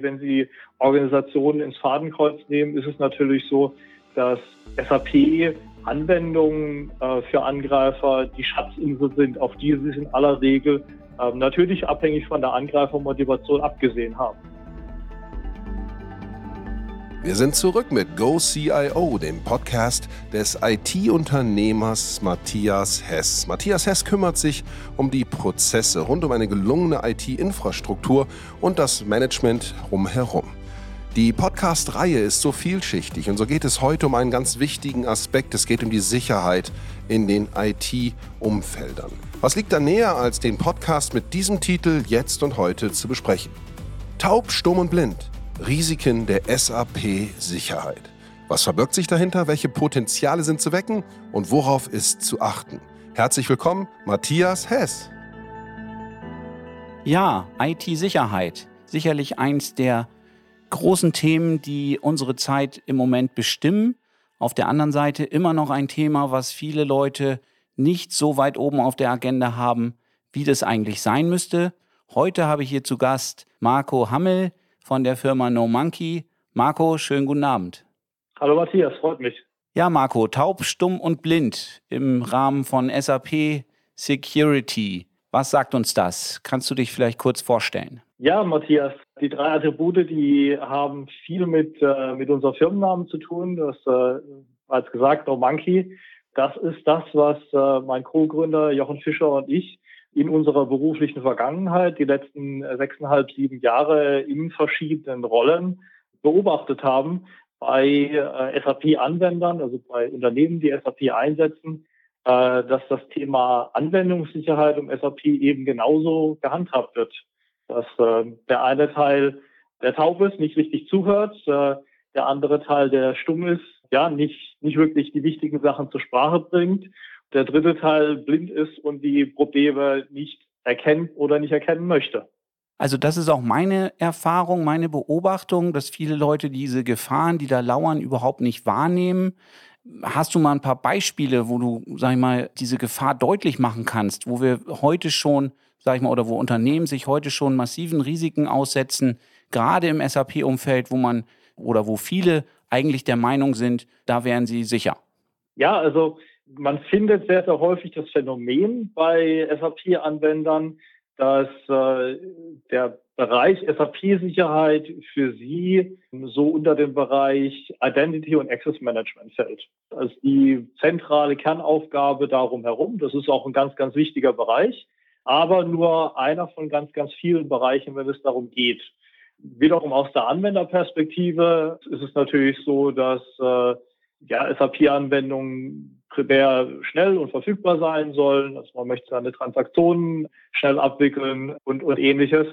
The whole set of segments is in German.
Wenn Sie Organisationen ins Fadenkreuz nehmen, ist es natürlich so, dass SAP Anwendungen äh, für Angreifer die Schatzinsel sind, auf die sie in aller Regel äh, natürlich abhängig von der Angreifermotivation abgesehen haben. Wir sind zurück mit GoCIO, dem Podcast des IT-Unternehmers Matthias Hess. Matthias Hess kümmert sich um die Prozesse rund um eine gelungene IT-Infrastruktur und das Management rumherum. Die Podcast-Reihe ist so vielschichtig und so geht es heute um einen ganz wichtigen Aspekt. Es geht um die Sicherheit in den IT-Umfeldern. Was liegt da näher, als den Podcast mit diesem Titel jetzt und heute zu besprechen? Taub, stumm und blind Risiken der SAP-Sicherheit. Was verbirgt sich dahinter? Welche Potenziale sind zu wecken? Und worauf ist zu achten? Herzlich willkommen, Matthias Hess. Ja, IT-Sicherheit. Sicherlich eins der großen Themen, die unsere Zeit im Moment bestimmen. Auf der anderen Seite immer noch ein Thema, was viele Leute nicht so weit oben auf der Agenda haben, wie das eigentlich sein müsste. Heute habe ich hier zu Gast Marco Hammel von der Firma No Monkey. Marco, schönen guten Abend. Hallo Matthias, freut mich. Ja, Marco, taub, stumm und blind im Rahmen von SAP Security. Was sagt uns das? Kannst du dich vielleicht kurz vorstellen? Ja, Matthias, die drei Attribute, die haben viel mit, äh, mit unserem Firmennamen zu tun. Das, äh, als gesagt, No Monkey. Das ist das, was äh, mein Co-Gründer Jochen Fischer und ich in unserer beruflichen Vergangenheit, die letzten sechseinhalb, sieben Jahre in verschiedenen Rollen beobachtet haben bei äh, SAP-Anwendern, also bei Unternehmen, die SAP einsetzen, äh, dass das Thema Anwendungssicherheit um SAP eben genauso gehandhabt wird. Dass äh, der eine Teil, der taub ist, nicht richtig zuhört, äh, der andere Teil, der stumm ist, ja, nicht, nicht wirklich die wichtigen Sachen zur Sprache bringt der dritte Teil blind ist und die Probleme nicht erkennt oder nicht erkennen möchte. Also das ist auch meine Erfahrung, meine Beobachtung, dass viele Leute diese Gefahren, die da lauern, überhaupt nicht wahrnehmen. Hast du mal ein paar Beispiele, wo du, sag ich mal, diese Gefahr deutlich machen kannst, wo wir heute schon, sag ich mal, oder wo Unternehmen sich heute schon massiven Risiken aussetzen, gerade im SAP-Umfeld, wo man oder wo viele eigentlich der Meinung sind, da wären sie sicher? Ja, also man findet sehr, sehr häufig das Phänomen bei SAP-Anwendern, dass äh, der Bereich SAP-Sicherheit für sie so unter dem Bereich Identity und Access Management fällt. Also die zentrale Kernaufgabe darum herum. Das ist auch ein ganz, ganz wichtiger Bereich, aber nur einer von ganz, ganz vielen Bereichen, wenn es darum geht. Wiederum aus der Anwenderperspektive ist es natürlich so, dass äh, ja, SAP-Anwendungen primär schnell und verfügbar sein sollen. Also man möchte seine Transaktionen schnell abwickeln und, und ähnliches.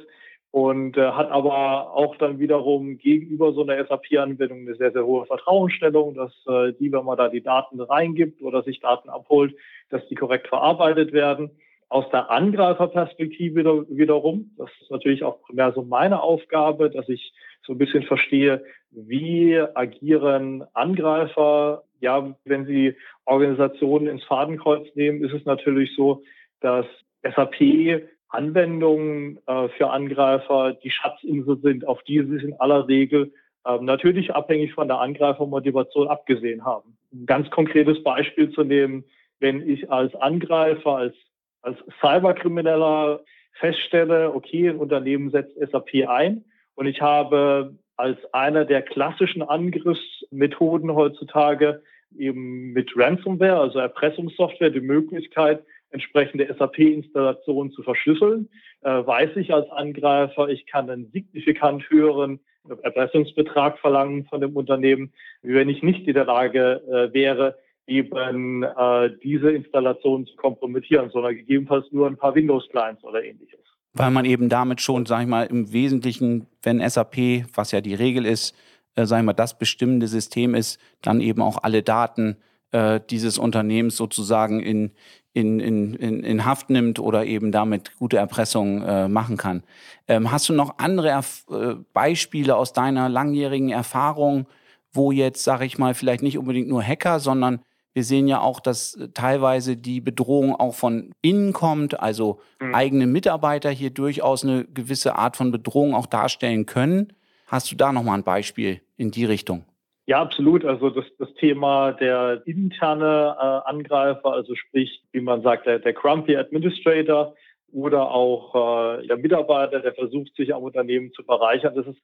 Und äh, hat aber auch dann wiederum gegenüber so einer SAP-Anwendung eine sehr, sehr hohe Vertrauensstellung, dass äh, die, wenn man da die Daten reingibt oder sich Daten abholt, dass die korrekt verarbeitet werden. Aus der Angreiferperspektive wiederum, das ist natürlich auch primär so meine Aufgabe, dass ich so ein bisschen verstehe, wie agieren Angreifer ja, wenn Sie Organisationen ins Fadenkreuz nehmen, ist es natürlich so, dass SAP Anwendungen äh, für Angreifer die Schatzinsel sind, auf die sie in aller Regel äh, natürlich abhängig von der Angreifermotivation abgesehen haben. Ein ganz konkretes Beispiel zu nehmen, wenn ich als Angreifer, als, als Cyberkrimineller feststelle, okay, ein Unternehmen setzt SAP ein und ich habe als einer der klassischen Angriffsmethoden heutzutage eben mit Ransomware, also Erpressungssoftware, die Möglichkeit, entsprechende SAP-Installationen zu verschlüsseln, äh, weiß ich als Angreifer, ich kann einen signifikant höheren Erpressungsbetrag verlangen von dem Unternehmen, wie wenn ich nicht in der Lage äh, wäre, eben äh, diese Installation zu kompromittieren, sondern gegebenenfalls nur ein paar Windows-Clients oder ähnliches weil man eben damit schon, sag ich mal, im Wesentlichen, wenn SAP, was ja die Regel ist, äh, sag ich mal, das bestimmende System ist, dann eben auch alle Daten äh, dieses Unternehmens sozusagen in, in, in, in, in Haft nimmt oder eben damit gute Erpressung äh, machen kann. Ähm, hast du noch andere Erf äh, Beispiele aus deiner langjährigen Erfahrung, wo jetzt, sag ich mal, vielleicht nicht unbedingt nur Hacker, sondern wir sehen ja auch, dass äh, teilweise die Bedrohung auch von innen kommt, also mhm. eigene Mitarbeiter hier durchaus eine gewisse Art von Bedrohung auch darstellen können. Hast du da nochmal ein Beispiel in die Richtung? Ja, absolut. Also das, das Thema der interne äh, Angreifer, also sprich, wie man sagt, der, der Grumpy Administrator oder auch äh, der Mitarbeiter, der versucht, sich am Unternehmen zu bereichern. Das ist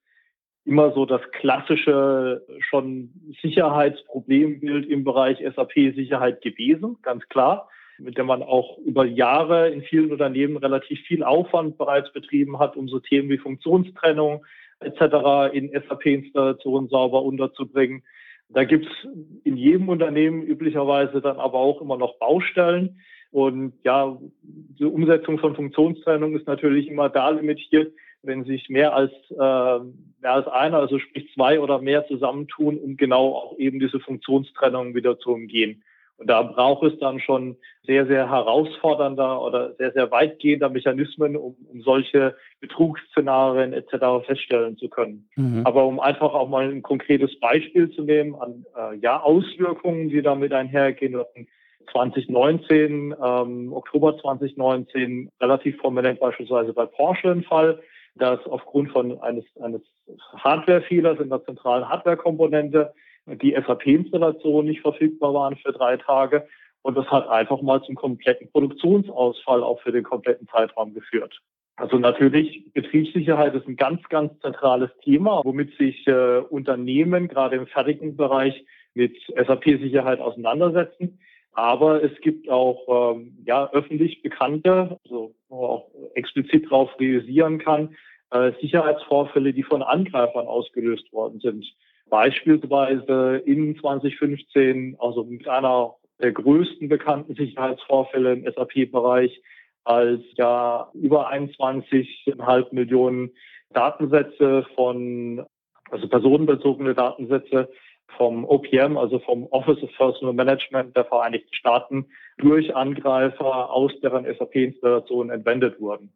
immer so das klassische schon Sicherheitsproblembild im Bereich SAP-Sicherheit gewesen, ganz klar, mit dem man auch über Jahre in vielen Unternehmen relativ viel Aufwand bereits betrieben hat, um so Themen wie Funktionstrennung etc. in SAP-Installationen sauber unterzubringen. Da gibt es in jedem Unternehmen üblicherweise dann aber auch immer noch Baustellen. Und ja, die Umsetzung von Funktionstrennung ist natürlich immer da limitiert, wenn sich mehr als, äh, mehr als einer, also sprich zwei oder mehr zusammentun, um genau auch eben diese Funktionstrennung wieder zu umgehen. Und da braucht es dann schon sehr, sehr herausfordernder oder sehr, sehr weitgehender Mechanismen, um, um solche Betrugsszenarien etc. feststellen zu können. Mhm. Aber um einfach auch mal ein konkretes Beispiel zu nehmen an äh, ja, Auswirkungen, die damit einhergehen, 2019, ähm, Oktober 2019, relativ prominent beispielsweise bei Porsche ein Fall, dass aufgrund von eines, eines Hardware-Fehlers in der zentralen Hardware-Komponente die SAP-Installationen nicht verfügbar waren für drei Tage. Und das hat einfach mal zum kompletten Produktionsausfall auch für den kompletten Zeitraum geführt. Also natürlich, Betriebssicherheit ist ein ganz, ganz zentrales Thema, womit sich äh, Unternehmen gerade im fertigen Bereich mit SAP-Sicherheit auseinandersetzen. Aber es gibt auch ähm, ja, öffentlich bekannte, also wo man auch explizit darauf realisieren kann, äh, Sicherheitsvorfälle, die von Angreifern ausgelöst worden sind. Beispielsweise in 2015, also mit einer der größten bekannten Sicherheitsvorfälle im SAP-Bereich, als ja über 21,5 Millionen Datensätze von, also personenbezogene Datensätze vom OPM, also vom Office of Personal Management der Vereinigten Staaten, durch Angreifer aus deren SAP-Installationen entwendet wurden.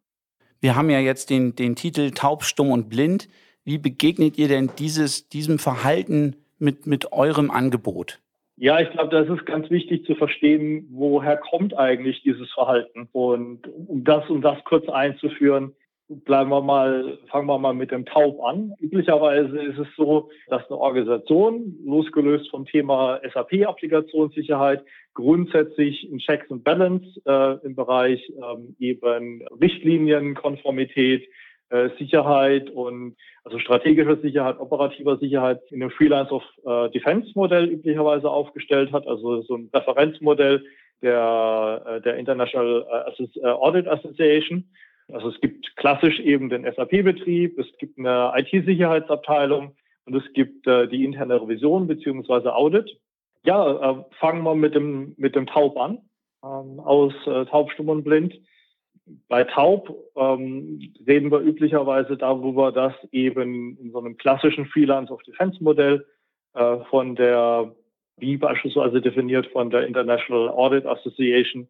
Wir haben ja jetzt den, den Titel Taub, Stumm und Blind. Wie begegnet ihr denn dieses, diesem Verhalten mit, mit eurem Angebot? Ja, ich glaube, das ist ganz wichtig zu verstehen, woher kommt eigentlich dieses Verhalten. Und um das, um das kurz einzuführen, bleiben wir mal, fangen wir mal mit dem Taub an. Üblicherweise ist es so, dass eine Organisation, losgelöst vom Thema SAP-Applikationssicherheit, grundsätzlich ein Checks and Balance äh, im Bereich ähm, eben Richtlinienkonformität, äh, Sicherheit und also strategischer Sicherheit, operativer Sicherheit in einem Freelance of äh, Defense Modell üblicherweise aufgestellt hat, also so ein Referenzmodell der, äh, der International äh, Audit Association also es gibt klassisch eben den SAP-Betrieb, es gibt eine IT-Sicherheitsabteilung und es gibt äh, die interne Revision beziehungsweise Audit. Ja, äh, fangen wir mit dem, mit dem Taub an, ähm, aus äh, Taub, Stumm und Blind. Bei Taub ähm, reden wir üblicherweise darüber, dass eben in so einem klassischen Freelance of Defense Modell äh, von der, wie beispielsweise definiert von der International Audit Association,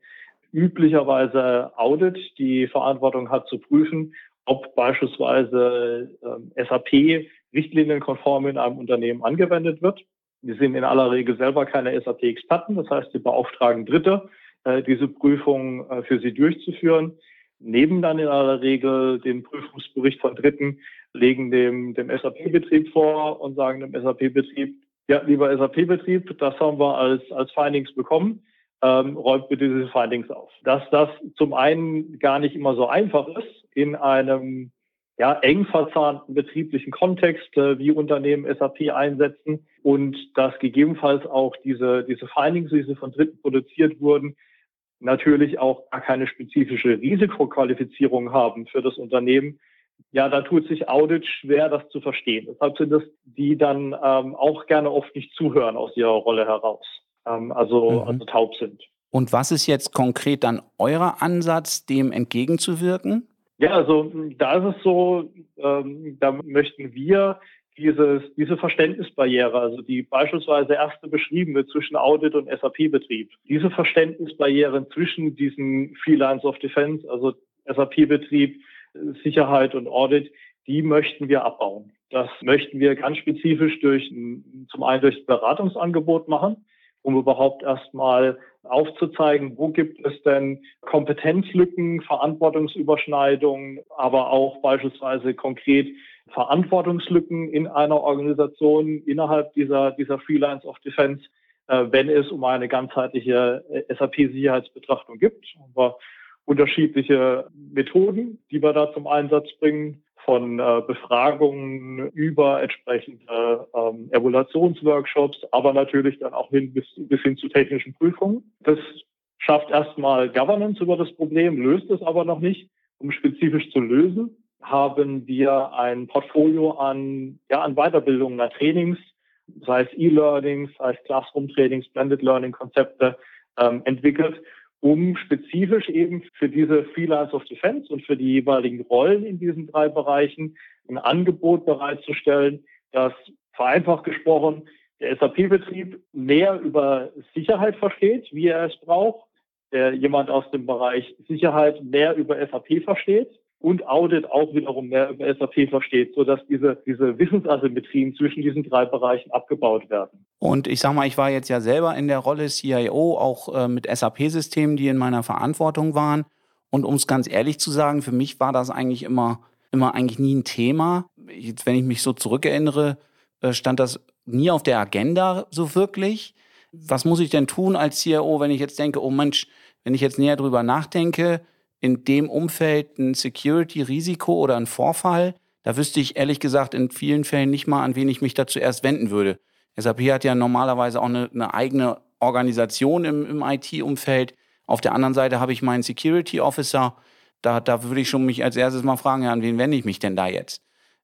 üblicherweise Audit die Verantwortung hat zu prüfen, ob beispielsweise äh, SAP richtlinienkonform in einem Unternehmen angewendet wird. Wir sind in aller Regel selber keine SAP-Experten, das heißt, sie beauftragen Dritte, äh, diese Prüfung äh, für sie durchzuführen, nehmen dann in aller Regel den Prüfungsbericht von Dritten, legen dem, dem SAP-Betrieb vor und sagen dem SAP-Betrieb, ja, lieber SAP-Betrieb, das haben wir als, als Findings bekommen ähm, räumt bitte diese Findings auf. Dass das zum einen gar nicht immer so einfach ist, in einem ja, eng verzahnten betrieblichen Kontext, äh, wie Unternehmen SAP einsetzen und dass gegebenenfalls auch diese, diese Findings, wie sie von Dritten produziert wurden, natürlich auch gar keine spezifische Risikoqualifizierung haben für das Unternehmen. Ja, da tut sich Audit schwer, das zu verstehen. Deshalb sind es die dann ähm, auch gerne oft nicht zuhören aus ihrer Rolle heraus ähm, also, mhm. also taub sind. Und was ist jetzt konkret dann euer Ansatz, dem entgegenzuwirken? Ja, also da ist es so, ähm, da möchten wir dieses, diese Verständnisbarriere, also die beispielsweise erste beschriebene zwischen Audit und SAP-Betrieb, diese Verständnisbarrieren zwischen diesen Freelance of Defense, also SAP-Betrieb, Sicherheit und Audit, die möchten wir abbauen. Das möchten wir ganz spezifisch durch, zum einen durch Beratungsangebot machen um überhaupt erstmal aufzuzeigen, wo gibt es denn Kompetenzlücken, Verantwortungsüberschneidungen, aber auch beispielsweise konkret, Verantwortungslücken in einer Organisation innerhalb dieser, dieser Freelance of Defense, äh, wenn es um eine ganzheitliche äh, SAP-Sicherheitsbetrachtung gibt. Haben wir unterschiedliche Methoden, die wir da zum Einsatz bringen von äh, Befragungen über entsprechende ähm, Evaluationsworkshops, aber natürlich dann auch hin bis, bis hin zu technischen Prüfungen. Das schafft erstmal Governance über das Problem, löst es aber noch nicht. Um spezifisch zu lösen, haben wir ein Portfolio an, ja, an Weiterbildungen, an Trainings, sei es E-Learnings, sei es Classroom-Trainings, Blended Learning-Konzepte ähm, entwickelt, um spezifisch eben für diese Freelance of Defense und für die jeweiligen Rollen in diesen drei Bereichen ein Angebot bereitzustellen, das vereinfacht gesprochen der SAP-Betrieb mehr über Sicherheit versteht, wie er es braucht, der jemand aus dem Bereich Sicherheit mehr über SAP versteht und Audit auch wiederum mehr über SAP versteht, sodass diese, diese Wissensasymmetrien zwischen diesen drei Bereichen abgebaut werden. Und ich sage mal, ich war jetzt ja selber in der Rolle CIO, auch äh, mit SAP-Systemen, die in meiner Verantwortung waren. Und um es ganz ehrlich zu sagen, für mich war das eigentlich immer, immer eigentlich nie ein Thema. Jetzt, wenn ich mich so zurückerinnere, äh, stand das nie auf der Agenda so wirklich. Was muss ich denn tun als CIO, wenn ich jetzt denke, oh Mensch, wenn ich jetzt näher drüber nachdenke, in dem Umfeld ein Security-Risiko oder ein Vorfall, da wüsste ich ehrlich gesagt in vielen Fällen nicht mal, an wen ich mich da zuerst wenden würde. SAP hat ja normalerweise auch eine, eine eigene Organisation im, im IT-Umfeld. Auf der anderen Seite habe ich meinen Security Officer. Da, da würde ich schon mich als erstes mal fragen, ja, an wen wende ich mich denn da jetzt?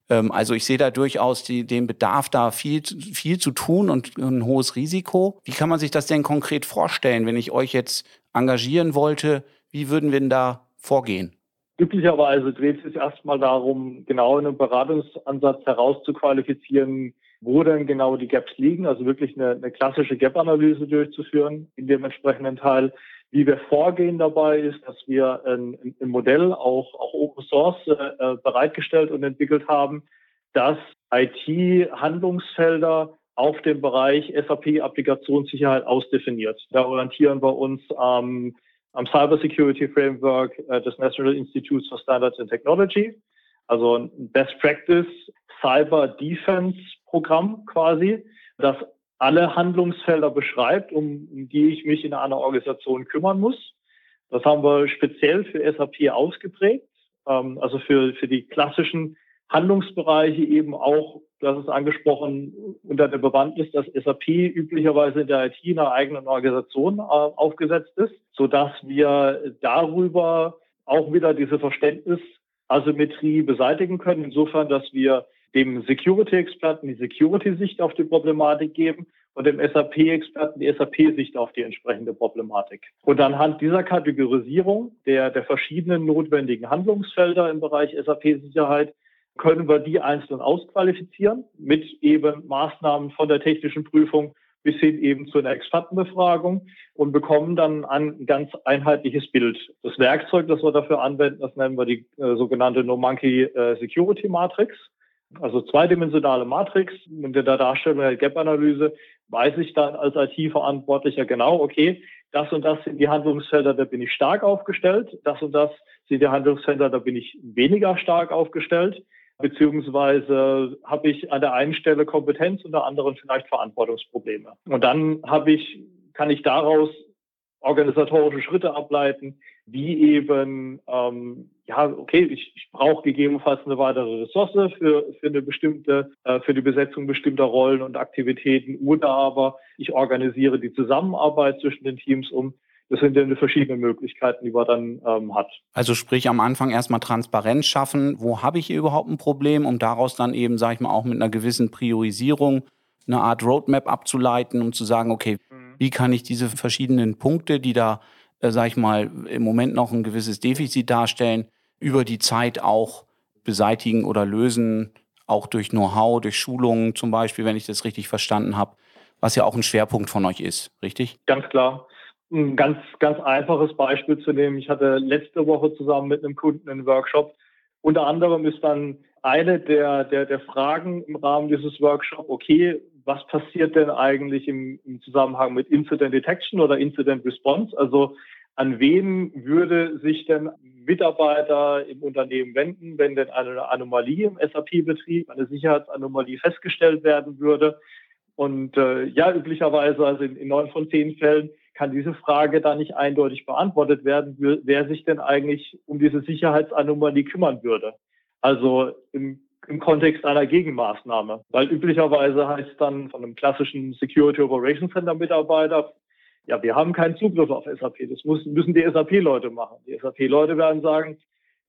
Ähm, also ich sehe da durchaus die, den Bedarf, da viel, viel zu tun und ein hohes Risiko. Wie kann man sich das denn konkret vorstellen, wenn ich euch jetzt engagieren wollte? Wie würden wir denn da vorgehen? Glücklicherweise dreht es sich erstmal darum, genau in einem Beratungsansatz herauszuqualifizieren, wo denn genau die Gaps liegen, also wirklich eine, eine klassische Gap-Analyse durchzuführen in dem entsprechenden Teil. Wie wir vorgehen dabei ist, dass wir ein, ein Modell auch, auch Open Source äh, bereitgestellt und entwickelt haben, das IT-Handlungsfelder auf dem Bereich SAP-Applikationssicherheit ausdefiniert. Da orientieren wir uns ähm, am Cybersecurity Framework äh, des National Institutes for Standards and Technology, also ein Best Practice Cyber Defense Programm quasi, das alle Handlungsfelder beschreibt, um, die ich mich in einer Organisation kümmern muss. Das haben wir speziell für SAP ausgeprägt, ähm, also für, für die klassischen Handlungsbereiche eben auch, das ist angesprochen, unter der Bewandtnis, dass SAP üblicherweise in der IT in einer eigenen Organisation äh, aufgesetzt ist, so dass wir darüber auch wieder diese Verständnisasymmetrie beseitigen können, insofern, dass wir dem Security-Experten die Security-Sicht auf die Problematik geben und dem SAP-Experten die SAP-Sicht auf die entsprechende Problematik. Und anhand dieser Kategorisierung der, der verschiedenen notwendigen Handlungsfelder im Bereich SAP-Sicherheit können wir die einzeln ausqualifizieren mit eben Maßnahmen von der technischen Prüfung bis hin eben zu einer Expertenbefragung und bekommen dann ein ganz einheitliches Bild. Das Werkzeug, das wir dafür anwenden, das nennen wir die äh, sogenannte No-Monkey äh, Security Matrix. Also zweidimensionale Matrix mit der Darstellung der Gap-Analyse weiß ich dann als IT-Verantwortlicher genau, okay, das und das sind die Handlungsfelder, da bin ich stark aufgestellt, das und das sind die Handlungsfelder, da bin ich weniger stark aufgestellt beziehungsweise habe ich an der einen Stelle Kompetenz und der anderen vielleicht Verantwortungsprobleme. Und dann habe ich, kann ich daraus organisatorische Schritte ableiten, wie eben, ähm, ja, okay, ich, ich brauche gegebenenfalls eine weitere Ressource für, für eine bestimmte, äh, für die Besetzung bestimmter Rollen und Aktivitäten oder aber ich organisiere die Zusammenarbeit zwischen den Teams um. Das sind ja verschiedene Möglichkeiten, die man dann ähm, hat. Also sprich am Anfang erstmal Transparenz schaffen, wo habe ich hier überhaupt ein Problem, um daraus dann eben, sage ich mal, auch mit einer gewissen Priorisierung eine Art Roadmap abzuleiten, um zu sagen, okay, mhm. wie kann ich diese verschiedenen Punkte, die da, äh, sage ich mal, im Moment noch ein gewisses Defizit darstellen, über die Zeit auch beseitigen oder lösen, auch durch Know-how, durch Schulungen zum Beispiel, wenn ich das richtig verstanden habe, was ja auch ein Schwerpunkt von euch ist, richtig? Ganz klar ein ganz, ganz einfaches Beispiel zu nehmen. Ich hatte letzte Woche zusammen mit einem Kunden einen Workshop. Unter anderem ist dann eine der, der, der Fragen im Rahmen dieses Workshops, okay, was passiert denn eigentlich im, im Zusammenhang mit Incident Detection oder Incident Response? Also an wen würde sich denn Mitarbeiter im Unternehmen wenden, wenn denn eine Anomalie im SAP-Betrieb, eine Sicherheitsanomalie festgestellt werden würde. Und äh, ja, üblicherweise, also in, neun von zehn Fällen, kann diese Frage da nicht eindeutig beantwortet werden, wer sich denn eigentlich um diese Sicherheitsanomalie kümmern würde. Also im, im Kontext einer Gegenmaßnahme. Weil üblicherweise heißt dann von einem klassischen Security Operations Center Mitarbeiter, ja, wir haben keinen Zugriff auf SAP. Das muss, müssen die SAP-Leute machen. Die SAP-Leute werden sagen,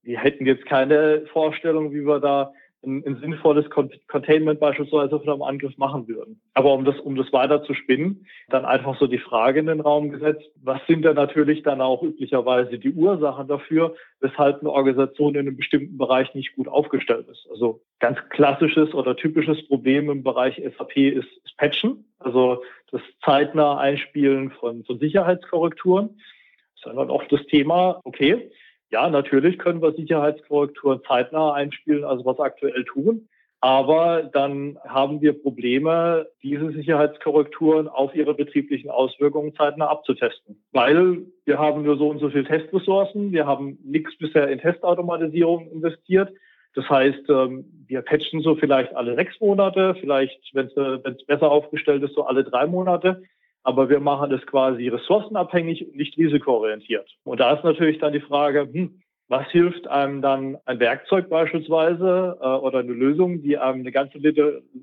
wir hätten jetzt keine Vorstellung, wie wir da ein, ein sinnvolles Containment beispielsweise von einem Angriff machen würden. Aber um das, um das weiter zu spinnen, dann einfach so die Frage in den Raum gesetzt, was sind denn natürlich dann auch üblicherweise die Ursachen dafür, weshalb eine Organisation in einem bestimmten Bereich nicht gut aufgestellt ist. Also ganz klassisches oder typisches Problem im Bereich SAP ist, ist Patchen, also das zeitnah Einspielen von, von Sicherheitskorrekturen. Das ist dann auch das Thema, okay, ja, natürlich können wir Sicherheitskorrekturen zeitnah einspielen, also was aktuell tun. Aber dann haben wir Probleme, diese Sicherheitskorrekturen auf ihre betrieblichen Auswirkungen zeitnah abzutesten. Weil wir haben nur so und so viele Testressourcen, wir haben nichts bisher in Testautomatisierung investiert. Das heißt, ähm, wir patchen so vielleicht alle sechs Monate, vielleicht, wenn es besser aufgestellt ist, so alle drei Monate aber wir machen das quasi ressourcenabhängig und nicht risikoorientiert. Und da ist natürlich dann die Frage, hm, was hilft einem dann ein Werkzeug beispielsweise äh, oder eine Lösung, die einem eine ganze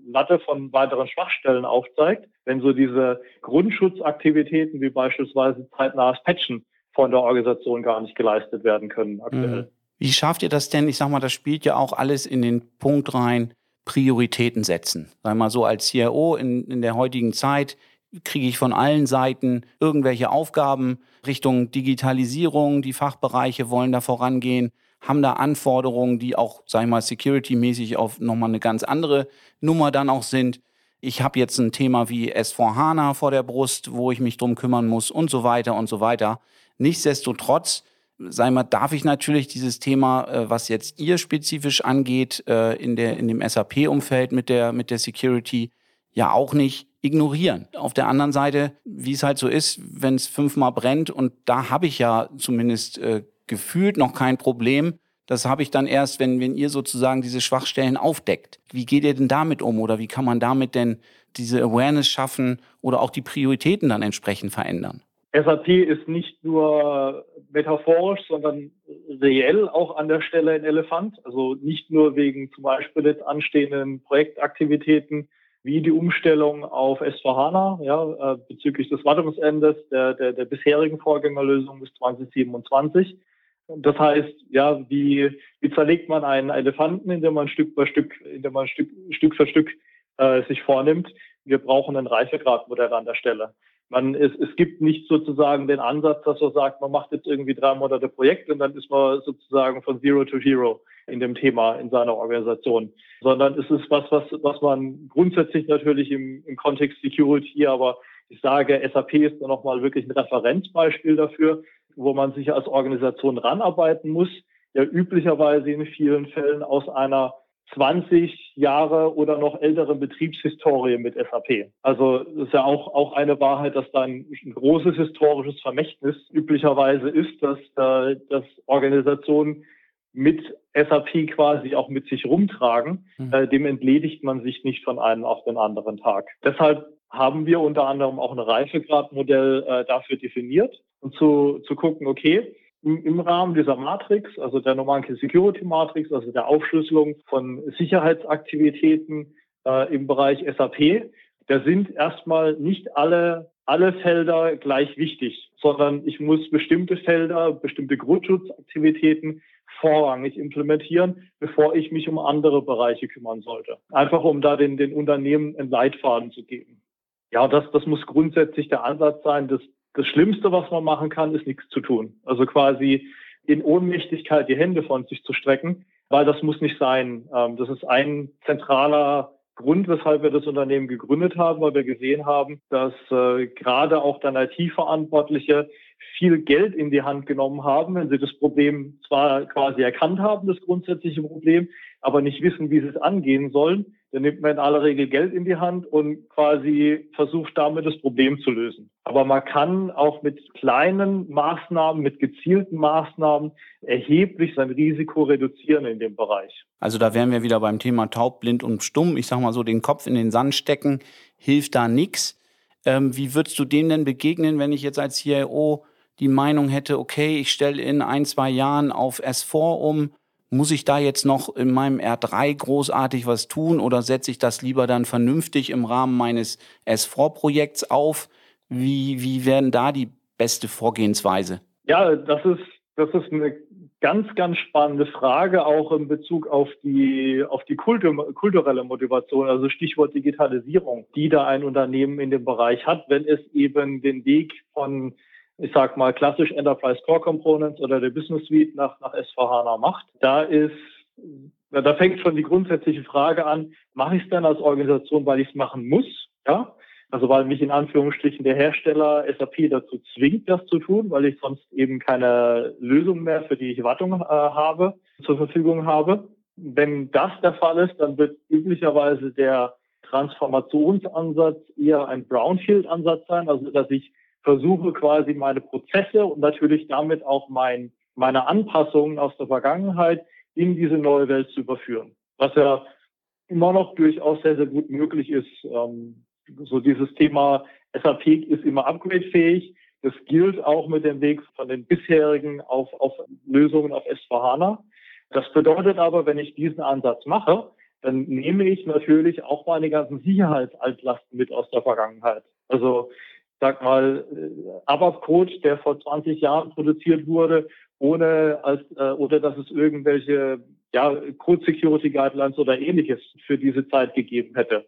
Latte von weiteren Schwachstellen aufzeigt, wenn so diese Grundschutzaktivitäten wie beispielsweise zeitnahes Patchen von der Organisation gar nicht geleistet werden können aktuell. Mhm. Wie schafft ihr das denn? Ich sag mal, das spielt ja auch alles in den Punkt rein, Prioritäten setzen. Sag mal so als CRO in, in der heutigen Zeit, kriege ich von allen Seiten irgendwelche Aufgaben Richtung Digitalisierung. Die Fachbereiche wollen da vorangehen, haben da Anforderungen, die auch, sag ich mal, security-mäßig auf nochmal eine ganz andere Nummer dann auch sind. Ich habe jetzt ein Thema wie S4HANA vor der Brust, wo ich mich drum kümmern muss und so weiter und so weiter. Nichtsdestotrotz, sei mal, darf ich natürlich dieses Thema, äh, was jetzt ihr spezifisch angeht, äh, in, der, in dem SAP-Umfeld mit der, mit der Security, ja auch nicht ignorieren. Auf der anderen Seite, wie es halt so ist, wenn es fünfmal brennt und da habe ich ja zumindest äh, gefühlt noch kein Problem. Das habe ich dann erst, wenn, wenn ihr sozusagen diese Schwachstellen aufdeckt. Wie geht ihr denn damit um oder wie kann man damit denn diese Awareness schaffen oder auch die Prioritäten dann entsprechend verändern? SAP ist nicht nur metaphorisch, sondern reell auch an der Stelle ein Elefant. Also nicht nur wegen zum Beispiel jetzt anstehenden Projektaktivitäten, wie die Umstellung auf S4HANA ja, äh, bezüglich des Wartungsendes der, der, der bisherigen Vorgängerlösung bis 2027. Das heißt, ja, wie, wie zerlegt man einen Elefanten, indem man Stück bei Stück, indem man Stück, Stück für Stück äh, sich vornimmt. Wir brauchen ein Reifegradmodell an der Stelle. Man, es, es gibt nicht sozusagen den Ansatz, dass man sagt, man macht jetzt irgendwie drei Monate Projekt und dann ist man sozusagen von Zero to Hero in dem Thema in seiner Organisation, sondern es ist was, was, was man grundsätzlich natürlich im, im Kontext Security, aber ich sage, SAP ist dann nochmal wirklich ein Referenzbeispiel dafür, wo man sich als Organisation ranarbeiten muss, ja üblicherweise in vielen Fällen aus einer 20 Jahre oder noch älteren Betriebshistorie mit SAP. Also das ist ja auch, auch eine Wahrheit, dass da ein, ein großes historisches Vermächtnis üblicherweise ist, dass, äh, dass Organisationen mit SAP quasi auch mit sich rumtragen, mhm. äh, dem entledigt man sich nicht von einem auf den anderen Tag. Deshalb haben wir unter anderem auch ein Reifegradmodell äh, dafür definiert und zu, zu gucken, okay, im, Rahmen dieser Matrix, also der normalen Security Matrix, also der Aufschlüsselung von Sicherheitsaktivitäten äh, im Bereich SAP, da sind erstmal nicht alle alle Felder gleich wichtig, sondern ich muss bestimmte Felder, bestimmte Grundschutzaktivitäten vorrangig implementieren, bevor ich mich um andere Bereiche kümmern sollte. Einfach um da den, den Unternehmen einen Leitfaden zu geben. Ja, das, das muss grundsätzlich der Ansatz sein. Das, das Schlimmste, was man machen kann, ist nichts zu tun. Also quasi in Ohnmächtigkeit die Hände von sich zu strecken, weil das muss nicht sein. Ähm, das ist ein zentraler Grund, weshalb wir das Unternehmen gegründet haben, weil wir gesehen haben, dass äh, gerade auch dann IT-Verantwortliche viel Geld in die Hand genommen haben, wenn sie das Problem zwar quasi erkannt haben, das grundsätzliche Problem, aber nicht wissen, wie sie es angehen sollen, dann nimmt man in aller Regel Geld in die Hand und quasi versucht damit das Problem zu lösen. Aber man kann auch mit kleinen Maßnahmen, mit gezielten Maßnahmen erheblich sein Risiko reduzieren in dem Bereich. Also da wären wir wieder beim Thema taub, blind und stumm. Ich sag mal so, den Kopf in den Sand stecken, hilft da nichts. Ähm, wie würdest du dem denn begegnen, wenn ich jetzt als CIO die Meinung hätte, okay, ich stelle in ein, zwei Jahren auf S4 um, muss ich da jetzt noch in meinem R3 großartig was tun oder setze ich das lieber dann vernünftig im Rahmen meines S4-Projekts auf? Wie, wie werden da die beste Vorgehensweise? Ja, das ist, das ist eine ganz, ganz spannende Frage, auch in Bezug auf die, auf die kulturelle Motivation, also Stichwort Digitalisierung, die da ein Unternehmen in dem Bereich hat, wenn es eben den Weg von ich sag mal, klassisch Enterprise Core Components oder der Business Suite nach, nach S4HANA macht. Da ist, da fängt schon die grundsätzliche Frage an, mache ich es denn als Organisation, weil ich es machen muss? Ja, also weil mich in Anführungsstrichen der Hersteller SAP dazu zwingt, das zu tun, weil ich sonst eben keine Lösung mehr, für die ich Wartung äh, habe, zur Verfügung habe. Wenn das der Fall ist, dann wird üblicherweise der Transformationsansatz eher ein Brownfield-Ansatz sein, also dass ich versuche quasi meine Prozesse und natürlich damit auch mein, meine Anpassungen aus der Vergangenheit in diese neue Welt zu überführen. Was ja immer noch durchaus sehr, sehr gut möglich ist. Ähm, so dieses Thema SAP ist immer upgradefähig. Das gilt auch mit dem Weg von den bisherigen auf, auf Lösungen auf S4HANA. Das bedeutet aber, wenn ich diesen Ansatz mache, dann nehme ich natürlich auch meine ganzen Sicherheitsaltlasten mit aus der Vergangenheit. Also sag mal, äh, ABAP-Code, der vor 20 Jahren produziert wurde, ohne als, äh, oder dass es irgendwelche ja, Code Security Guidelines oder ähnliches für diese Zeit gegeben hätte.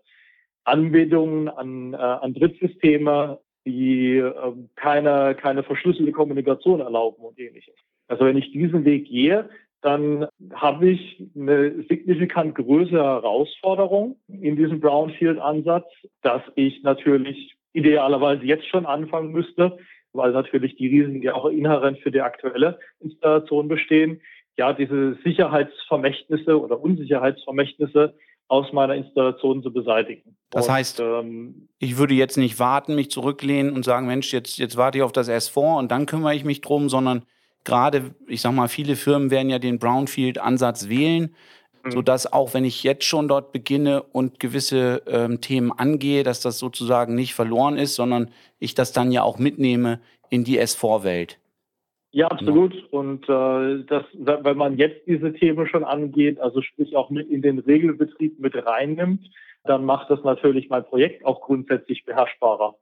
Anbindungen an, äh, an Drittsysteme, die äh, keine, keine verschlüsselte Kommunikation erlauben und ähnliches. Also wenn ich diesen Weg gehe, dann habe ich eine signifikant größere Herausforderung in diesem Brownfield-Ansatz, dass ich natürlich idealerweise jetzt schon anfangen müsste, weil natürlich die Risiken ja auch inhärent für die aktuelle Installation bestehen, ja, diese Sicherheitsvermächtnisse oder Unsicherheitsvermächtnisse aus meiner Installation zu beseitigen. Das heißt, ähm, ich würde jetzt nicht warten, mich zurücklehnen und sagen, Mensch, jetzt, jetzt warte ich auf das S4 und dann kümmere ich mich drum, sondern gerade, ich sag mal, viele Firmen werden ja den Brownfield-Ansatz wählen Mhm. sodass auch wenn ich jetzt schon dort beginne und gewisse ähm, Themen angehe, dass das sozusagen nicht verloren ist, sondern ich das dann ja auch mitnehme in die S4-Welt. Ja, absolut. Ja. Und äh, das, wenn man jetzt diese Themen schon angeht, also sprich auch mit in den Regelbetrieb mit reinnimmt, dann macht das natürlich mein Projekt auch grundsätzlich beherrschbarer.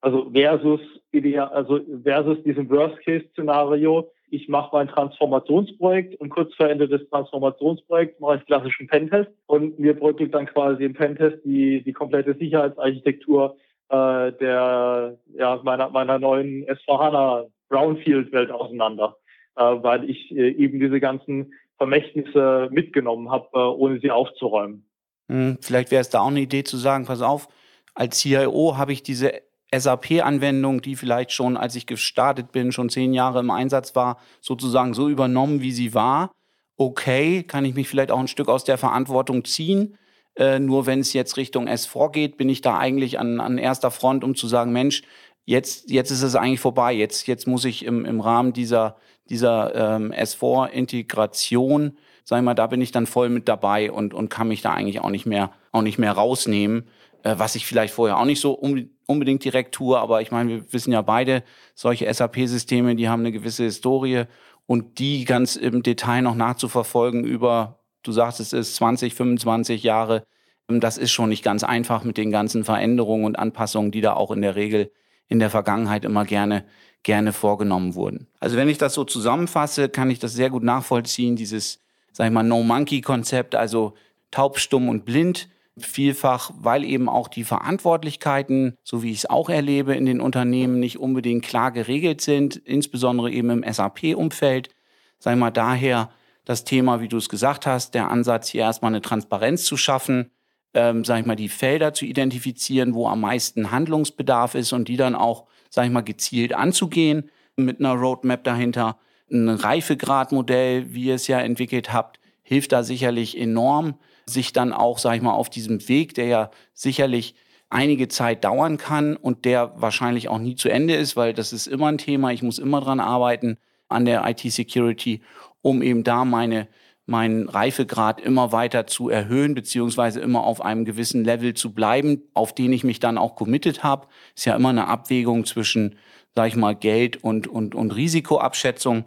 Also versus ideal, also versus diesem Worst-Case-Szenario, ich mache mein Transformationsprojekt und kurz vor Ende des Transformationsprojekts mache ich klassischen Pentest und mir bröckelt dann quasi im Pentest die, die komplette Sicherheitsarchitektur äh, der ja, meiner, meiner neuen S4HANA Brownfield-Welt auseinander, äh, weil ich äh, eben diese ganzen Vermächtnisse mitgenommen habe, äh, ohne sie aufzuräumen. Hm, vielleicht wäre es da auch eine Idee zu sagen, pass auf, als CIO habe ich diese SAP-Anwendung, die vielleicht schon, als ich gestartet bin, schon zehn Jahre im Einsatz war, sozusagen so übernommen, wie sie war. Okay, kann ich mich vielleicht auch ein Stück aus der Verantwortung ziehen. Äh, nur wenn es jetzt Richtung S4 geht, bin ich da eigentlich an, an erster Front, um zu sagen, Mensch, jetzt, jetzt ist es eigentlich vorbei. Jetzt, jetzt muss ich im, im Rahmen dieser, dieser ähm, S4-Integration, sag ich mal, da bin ich dann voll mit dabei und, und kann mich da eigentlich auch nicht mehr, auch nicht mehr rausnehmen äh, was ich vielleicht vorher auch nicht so unbedingt direkt tue, aber ich meine, wir wissen ja beide, solche SAP-Systeme, die haben eine gewisse Historie und die ganz im Detail noch nachzuverfolgen über, du sagst, es ist 20, 25 Jahre, ähm, das ist schon nicht ganz einfach mit den ganzen Veränderungen und Anpassungen, die da auch in der Regel in der Vergangenheit immer gerne, gerne vorgenommen wurden. Also wenn ich das so zusammenfasse, kann ich das sehr gut nachvollziehen, dieses, sag ich mal, No-Monkey-Konzept, also taub, stumm und blind Vielfach, weil eben auch die Verantwortlichkeiten, so wie ich es auch erlebe, in den Unternehmen nicht unbedingt klar geregelt sind, insbesondere eben im SAP-Umfeld. Sei mal daher das Thema, wie du es gesagt hast, der Ansatz hier erstmal eine Transparenz zu schaffen, ähm, sag ich mal, die Felder zu identifizieren, wo am meisten Handlungsbedarf ist und die dann auch, sag ich mal, gezielt anzugehen mit einer Roadmap dahinter. Ein Reifegradmodell, wie ihr es ja entwickelt habt, hilft da sicherlich enorm, sich dann auch, sag ich mal, auf diesem Weg, der ja sicherlich einige Zeit dauern kann und der wahrscheinlich auch nie zu Ende ist, weil das ist immer ein Thema. Ich muss immer dran arbeiten an der IT-Security, um eben da meine meinen Reifegrad immer weiter zu erhöhen, beziehungsweise immer auf einem gewissen Level zu bleiben, auf den ich mich dann auch committed habe. Ist ja immer eine Abwägung zwischen, sag ich mal, Geld und, und, und Risikoabschätzung.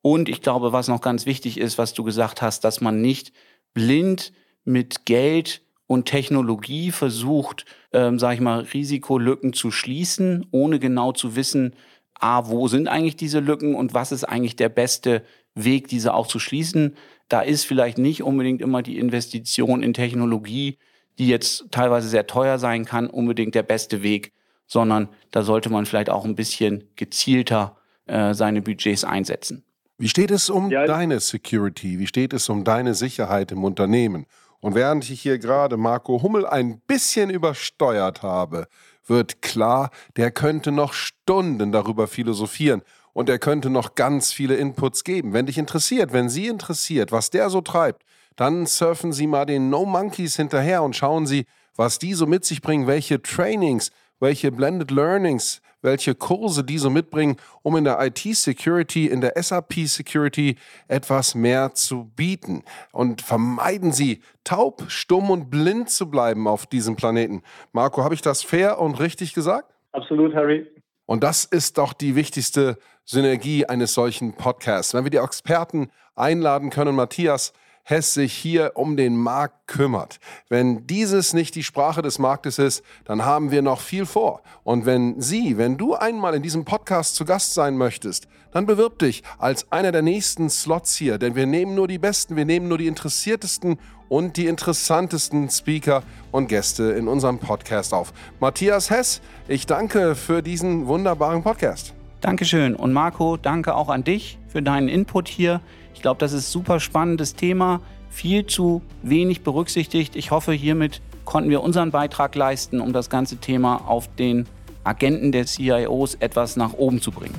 Und ich glaube, was noch ganz wichtig ist, was du gesagt hast, dass man nicht blind mit Geld und Technologie versucht, ähm, sage ich mal, Risikolücken zu schließen, ohne genau zu wissen, a, wo sind eigentlich diese Lücken und was ist eigentlich der beste Weg, diese auch zu schließen. Da ist vielleicht nicht unbedingt immer die Investition in Technologie, die jetzt teilweise sehr teuer sein kann, unbedingt der beste Weg, sondern da sollte man vielleicht auch ein bisschen gezielter äh, seine Budgets einsetzen. Wie steht es um ja. deine Security? Wie steht es um deine Sicherheit im Unternehmen? Und während ich hier gerade Marco Hummel ein bisschen übersteuert habe, wird klar, der könnte noch Stunden darüber philosophieren und er könnte noch ganz viele Inputs geben. Wenn dich interessiert, wenn Sie interessiert, was der so treibt, dann surfen Sie mal den No Monkeys hinterher und schauen Sie, was die so mit sich bringen, welche Trainings, welche Blended Learnings, welche Kurse die so mitbringen, um in der IT-Security, in der SAP-Security etwas mehr zu bieten. Und vermeiden Sie, taub, stumm und blind zu bleiben auf diesem Planeten. Marco, habe ich das fair und richtig gesagt? Absolut, Harry. Und das ist doch die wichtigste Synergie eines solchen Podcasts. Wenn wir die Experten einladen können, Matthias, Hess sich hier um den Markt kümmert. Wenn dieses nicht die Sprache des Marktes ist, dann haben wir noch viel vor. Und wenn Sie, wenn du einmal in diesem Podcast zu Gast sein möchtest, dann bewirb dich als einer der nächsten Slots hier, denn wir nehmen nur die besten, wir nehmen nur die interessiertesten und die interessantesten Speaker und Gäste in unserem Podcast auf. Matthias Hess, ich danke für diesen wunderbaren Podcast. Dankeschön. Und Marco, danke auch an dich für deinen Input hier. Ich glaube, das ist ein super spannendes Thema, viel zu wenig berücksichtigt. Ich hoffe, hiermit konnten wir unseren Beitrag leisten, um das ganze Thema auf den Agenten der CIOs etwas nach oben zu bringen.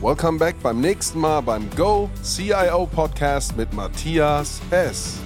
Welcome back beim nächsten Mal beim Go CIO Podcast mit Matthias Hess.